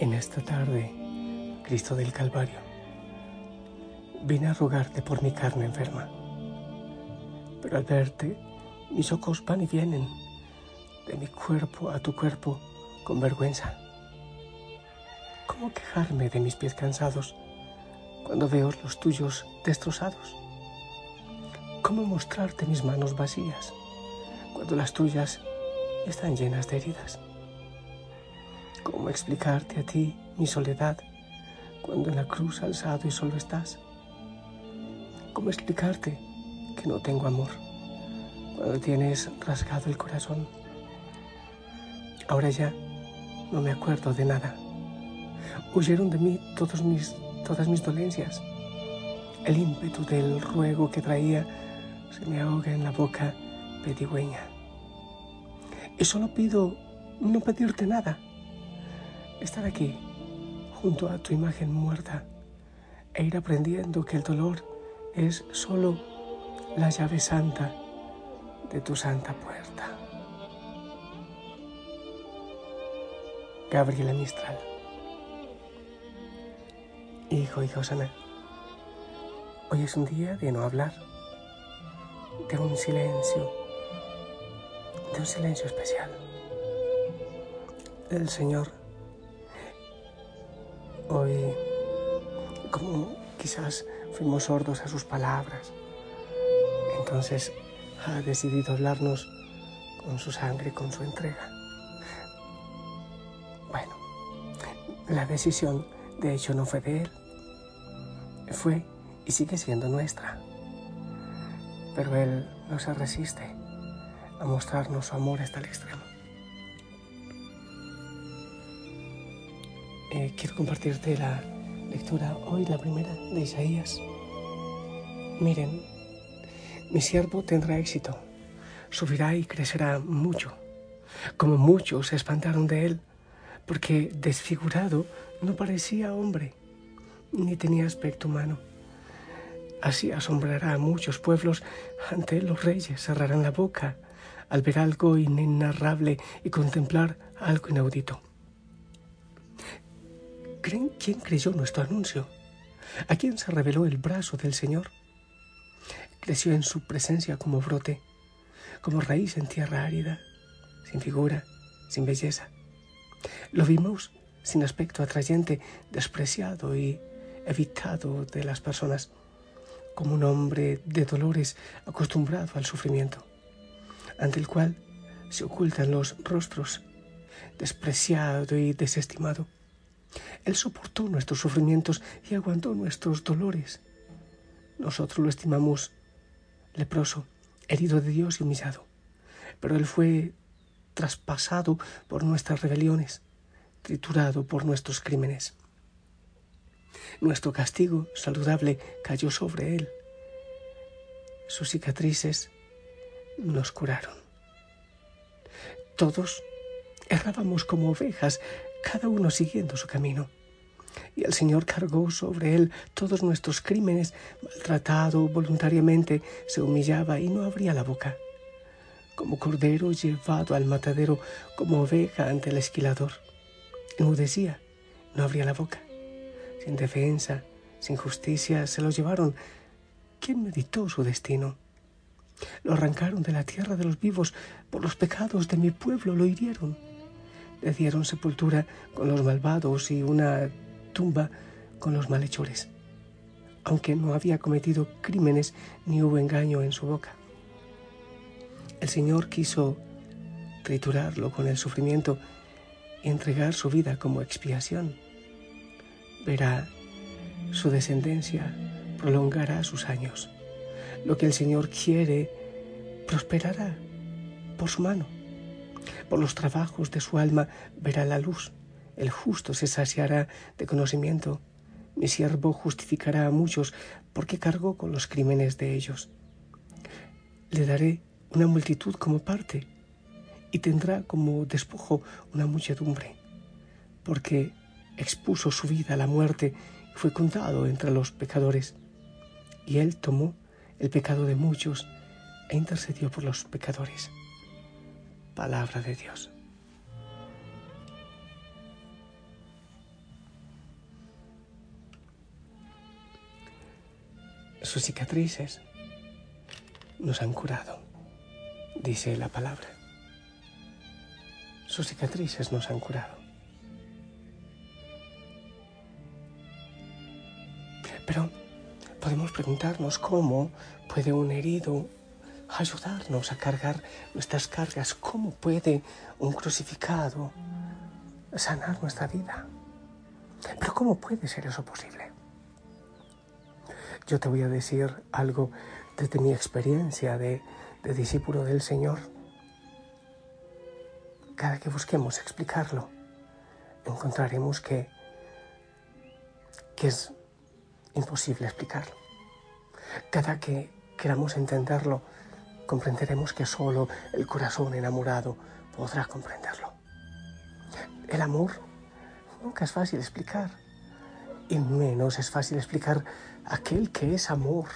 En esta tarde, Cristo del Calvario, vine a rogarte por mi carne enferma. Pero al verte, mis ojos van y vienen de mi cuerpo a tu cuerpo con vergüenza. ¿Cómo quejarme de mis pies cansados cuando veo los tuyos destrozados? ¿Cómo mostrarte mis manos vacías cuando las tuyas están llenas de heridas? ¿Cómo explicarte a ti mi soledad cuando en la cruz alzado y solo estás? ¿Cómo explicarte que no tengo amor cuando tienes rasgado el corazón? Ahora ya no me acuerdo de nada. Huyeron de mí todas mis dolencias. El ímpetu del ruego que traía se me ahoga en la boca pedigüeña. Y solo pido no pedirte nada estar aquí junto a tu imagen muerta e ir aprendiendo que el dolor es solo la llave santa de tu santa puerta. Gabriela Mistral. Hijo y Josana, hoy es un día de no hablar, de un silencio, de un silencio especial. El Señor Hoy, como quizás fuimos sordos a sus palabras, entonces ha decidido hablarnos con su sangre, con su entrega. Bueno, la decisión de hecho no fue de él, fue y sigue siendo nuestra. Pero él no se resiste a mostrarnos su amor hasta el extremo. Eh, quiero compartirte la lectura hoy, la primera de Isaías. Miren, mi siervo tendrá éxito, subirá y crecerá mucho, como muchos se espantaron de él, porque desfigurado no parecía hombre, ni tenía aspecto humano. Así asombrará a muchos pueblos, ante los reyes cerrarán la boca al ver algo inenarrable y contemplar algo inaudito. ¿Creen quién creyó nuestro anuncio? ¿A quién se reveló el brazo del Señor? Creció en su presencia como brote, como raíz en tierra árida, sin figura, sin belleza. Lo vimos sin aspecto atrayente, despreciado y evitado de las personas, como un hombre de dolores acostumbrado al sufrimiento, ante el cual se ocultan los rostros, despreciado y desestimado. Él soportó nuestros sufrimientos y aguantó nuestros dolores. Nosotros lo estimamos leproso, herido de Dios y humillado. Pero Él fue traspasado por nuestras rebeliones, triturado por nuestros crímenes. Nuestro castigo saludable cayó sobre Él. Sus cicatrices nos curaron. Todos errábamos como ovejas, cada uno siguiendo su camino. Y el Señor cargó sobre él todos nuestros crímenes, maltratado voluntariamente, se humillaba y no abría la boca. Como cordero llevado al matadero, como oveja ante el esquilador. Enmudecía, no abría la boca. Sin defensa, sin justicia, se lo llevaron. ¿Quién meditó su destino? Lo arrancaron de la tierra de los vivos, por los pecados de mi pueblo lo hirieron le dieron sepultura con los malvados y una tumba con los malhechores, aunque no había cometido crímenes ni hubo engaño en su boca. El Señor quiso triturarlo con el sufrimiento y entregar su vida como expiación. Verá, su descendencia prolongará sus años. Lo que el Señor quiere prosperará por su mano. Por los trabajos de su alma verá la luz. El justo se saciará de conocimiento. Mi siervo justificará a muchos porque cargó con los crímenes de ellos. Le daré una multitud como parte y tendrá como despojo una muchedumbre, porque expuso su vida a la muerte y fue contado entre los pecadores. Y él tomó el pecado de muchos e intercedió por los pecadores palabra de Dios. Sus cicatrices nos han curado, dice la palabra. Sus cicatrices nos han curado. Pero podemos preguntarnos cómo puede un herido ayudarnos a cargar nuestras cargas, cómo puede un crucificado sanar nuestra vida. Pero ¿cómo puede ser eso posible? Yo te voy a decir algo desde mi experiencia de, discípulo del Señor. Cada que busquemos explicarlo, encontraremos que, que es imposible explicarlo. Cada que queramos entenderlo, comprenderemos que solo el corazón enamorado podrá comprenderlo. El amor nunca es fácil explicar, y menos es fácil explicar aquel que es amor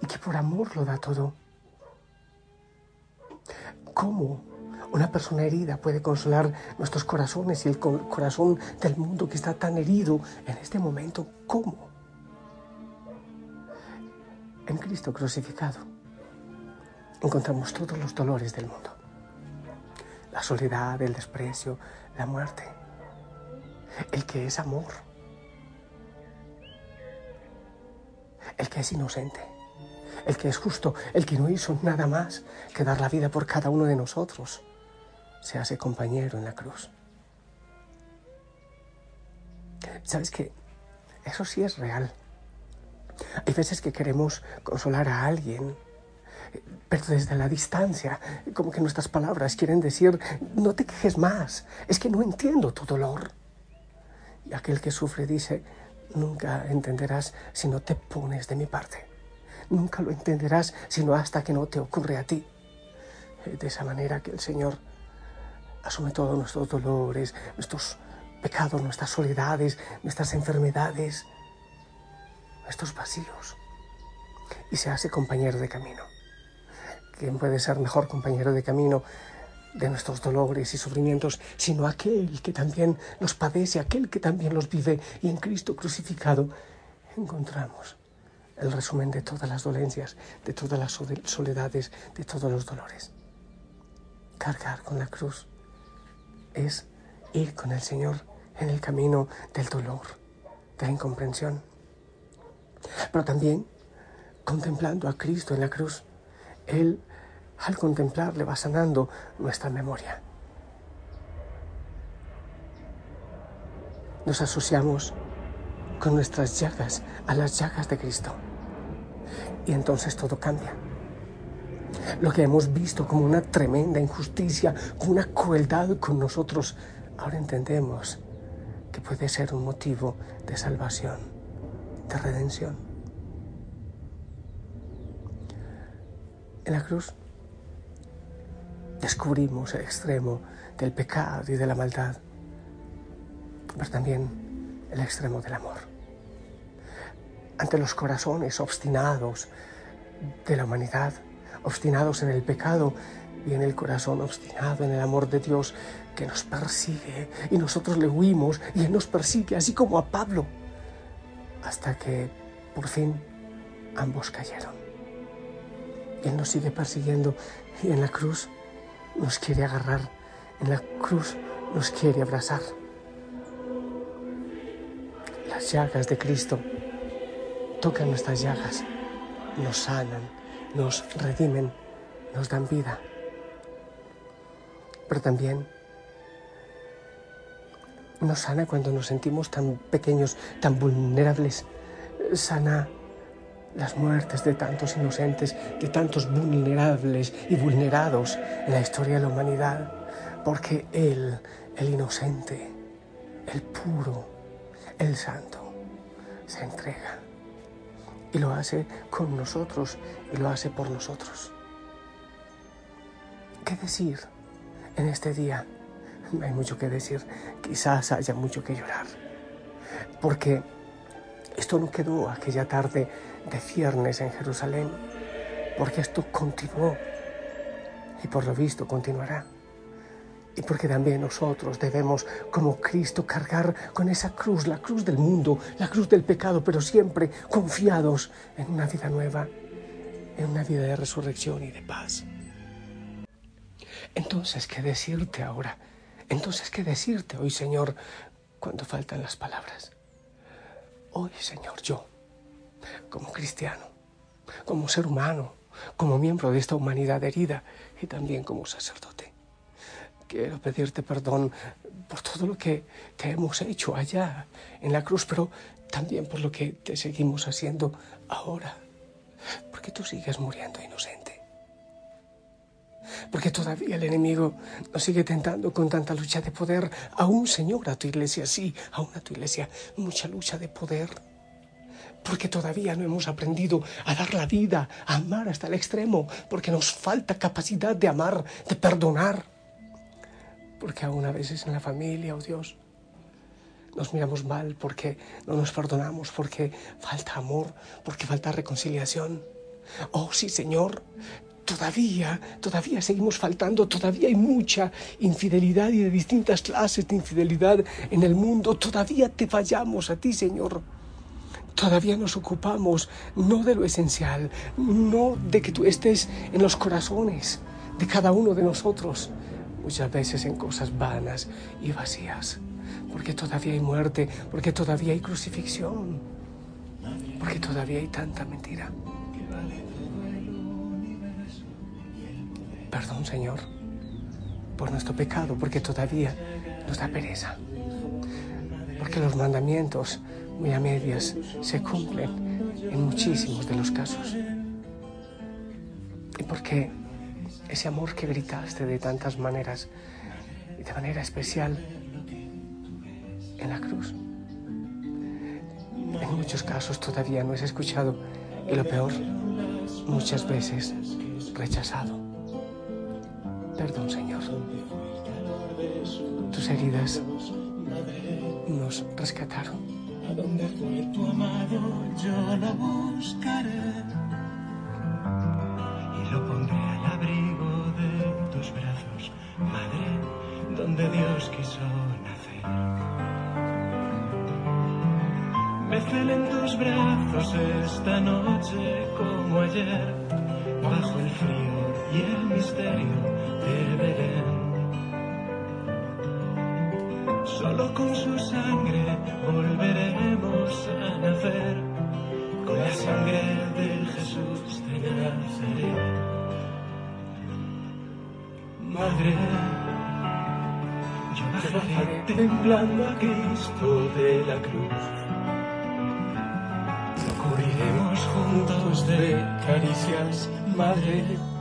y que por amor lo da todo. ¿Cómo una persona herida puede consolar nuestros corazones y el corazón del mundo que está tan herido en este momento? ¿Cómo? En Cristo crucificado encontramos todos los dolores del mundo. La soledad, el desprecio, la muerte. El que es amor. El que es inocente. El que es justo. El que no hizo nada más que dar la vida por cada uno de nosotros. Se hace compañero en la cruz. ¿Sabes qué? Eso sí es real. Hay veces que queremos consolar a alguien, pero desde la distancia, como que nuestras palabras quieren decir, no te quejes más, es que no entiendo tu dolor. Y aquel que sufre dice, nunca entenderás si no te pones de mi parte. Nunca lo entenderás sino hasta que no te ocurre a ti. De esa manera que el Señor asume todos nuestros dolores, nuestros pecados, nuestras soledades, nuestras enfermedades, nuestros vacíos y se hace compañero de camino. ¿Quién puede ser mejor compañero de camino de nuestros dolores y sufrimientos, sino aquel que también los padece, aquel que también los vive y en Cristo crucificado encontramos el resumen de todas las dolencias, de todas las soledades, de todos los dolores. Cargar con la cruz es ir con el Señor en el camino del dolor, de la incomprensión, pero también contemplando a Cristo en la cruz, Él al contemplarle va sanando nuestra memoria. Nos asociamos con nuestras llagas a las llagas de Cristo. Y entonces todo cambia. Lo que hemos visto como una tremenda injusticia, una crueldad con nosotros, ahora entendemos que puede ser un motivo de salvación de redención. En la cruz descubrimos el extremo del pecado y de la maldad, pero también el extremo del amor. Ante los corazones obstinados de la humanidad, obstinados en el pecado y en el corazón obstinado en el amor de Dios que nos persigue y nosotros le huimos y Él nos persigue, así como a Pablo hasta que por fin ambos cayeron. Él nos sigue persiguiendo y en la cruz nos quiere agarrar, en la cruz nos quiere abrazar. Las llagas de Cristo tocan nuestras llagas, nos sanan, nos redimen, nos dan vida. Pero también nos sana cuando nos sentimos tan pequeños, tan vulnerables. Sana las muertes de tantos inocentes, de tantos vulnerables y vulnerados en la historia de la humanidad, porque Él, el inocente, el puro, el santo, se entrega y lo hace con nosotros y lo hace por nosotros. ¿Qué decir en este día? hay mucho que decir, quizás haya mucho que llorar, porque esto no quedó aquella tarde de ciernes en Jerusalén, porque esto continuó y por lo visto continuará. y porque también nosotros debemos, como Cristo, cargar con esa cruz, la cruz del mundo, la cruz del pecado, pero siempre confiados en una vida nueva, en una vida de resurrección y de paz. Entonces, ¿qué decirte ahora? Entonces, ¿qué decirte hoy, Señor, cuando faltan las palabras? Hoy, Señor, yo, como cristiano, como ser humano, como miembro de esta humanidad herida y también como sacerdote, quiero pedirte perdón por todo lo que te hemos hecho allá en la cruz, pero también por lo que te seguimos haciendo ahora, porque tú sigues muriendo inocente. Porque todavía el enemigo nos sigue tentando con tanta lucha de poder, aún Señor, a tu iglesia, sí, aún a tu iglesia, mucha lucha de poder. Porque todavía no hemos aprendido a dar la vida, a amar hasta el extremo, porque nos falta capacidad de amar, de perdonar porque aún a veces en la familia, oh Dios, nos miramos mal porque no nos perdonamos, porque falta amor, porque falta reconciliación. Oh sí, Señor, todavía, todavía seguimos faltando, todavía hay mucha infidelidad y de distintas clases de infidelidad en el mundo, todavía te fallamos a ti, Señor. Todavía nos ocupamos no de lo esencial, no de que tú estés en los corazones de cada uno de nosotros, muchas veces en cosas vanas y vacías, porque todavía hay muerte, porque todavía hay crucifixión, porque todavía hay tanta mentira. Perdón, Señor, por nuestro pecado, porque todavía nos da pereza, porque los mandamientos muy a medias se cumplen en muchísimos de los casos, y porque ese amor que gritaste de tantas maneras y de manera especial en la cruz. En muchos casos todavía no es escuchado y lo peor, muchas veces rechazado. Perdón, Señor. Tus heridas nos rescataron. A dónde fue tu amado, yo lo buscaré y lo pondré al abrigo de tus brazos, Madre, donde Dios quiso nacer. Me celen tus brazos esta noche como ayer, bajo el frío y el misterio de Belén. Solo con su sangre volveremos a nacer, con la sangre de Jesús de Nazaret. Madre, yo bajaré temblando a Cristo de la cruz. Juntos de caricias, Madre.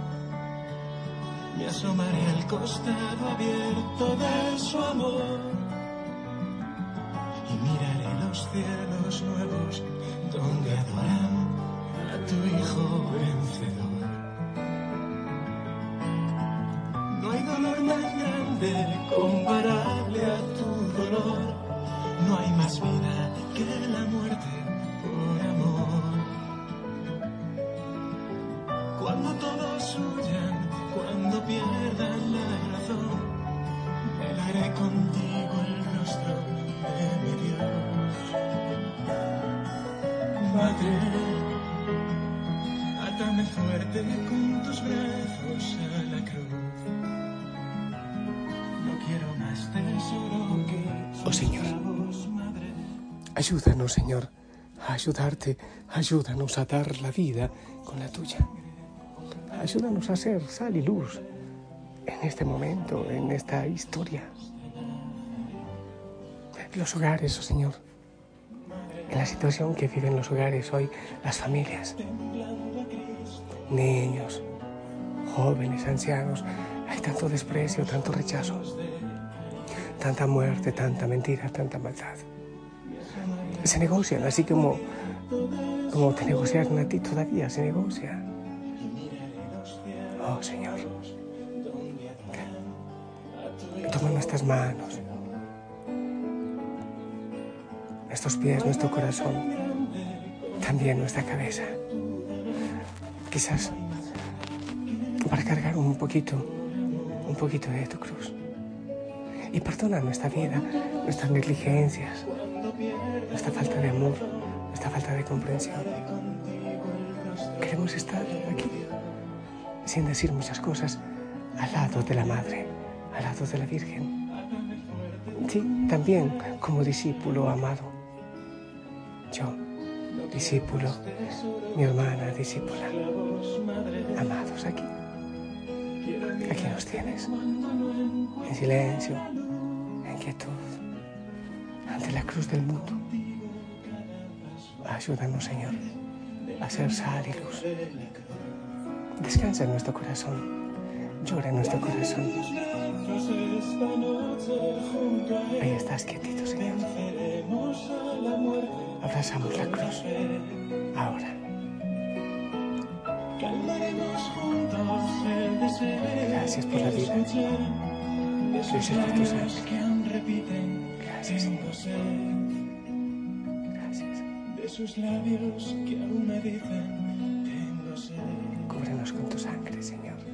Asomaré al costado abierto de su amor y miraré los cielos nuevos donde adoran a tu Hijo vencedor. más grande comparable a tu dolor. No hay más vida que la muerte por amor. Cuando todos huyan, cuando pierdan la razón, velaré contigo el rostro de mi Dios. Madre, atame fuerte con tus brazos a la cruz. Oh Señor, ayúdanos Señor a ayudarte, ayúdanos a dar la vida con la tuya. Ayúdanos a ser sal y luz en este momento, en esta historia. Los hogares, oh Señor, en la situación que viven los hogares hoy, las familias, niños, jóvenes, ancianos, hay tanto desprecio, tanto rechazo tanta muerte, tanta mentira, tanta maldad. Se negocian, así como, como te negociaron a ti todavía, se negocia. Oh Señor, toma nuestras manos, nuestros pies, nuestro corazón, también nuestra cabeza. Quizás para cargar un poquito, un poquito de tu cruz. Y perdona nuestra vida, nuestras negligencias, nuestra falta de amor, nuestra falta de comprensión. Queremos estar aquí sin decir muchas cosas al lado de la Madre, al lado de la Virgen. Sí, también como discípulo amado. Yo, discípulo, mi hermana discípula, amados aquí. Aquí nos tienes, en silencio, en quietud, ante la cruz del mundo. Ayúdanos, Señor, a ser sal y luz. Descansa en nuestro corazón, llora en nuestro corazón. Ahí estás quietito, Señor. Abrazamos la cruz. Ahora. Gracias por la vida. Gracias por tu sangre. Gracias. Gracias. De sus labios que aún me dicen, tu sangre, Señor.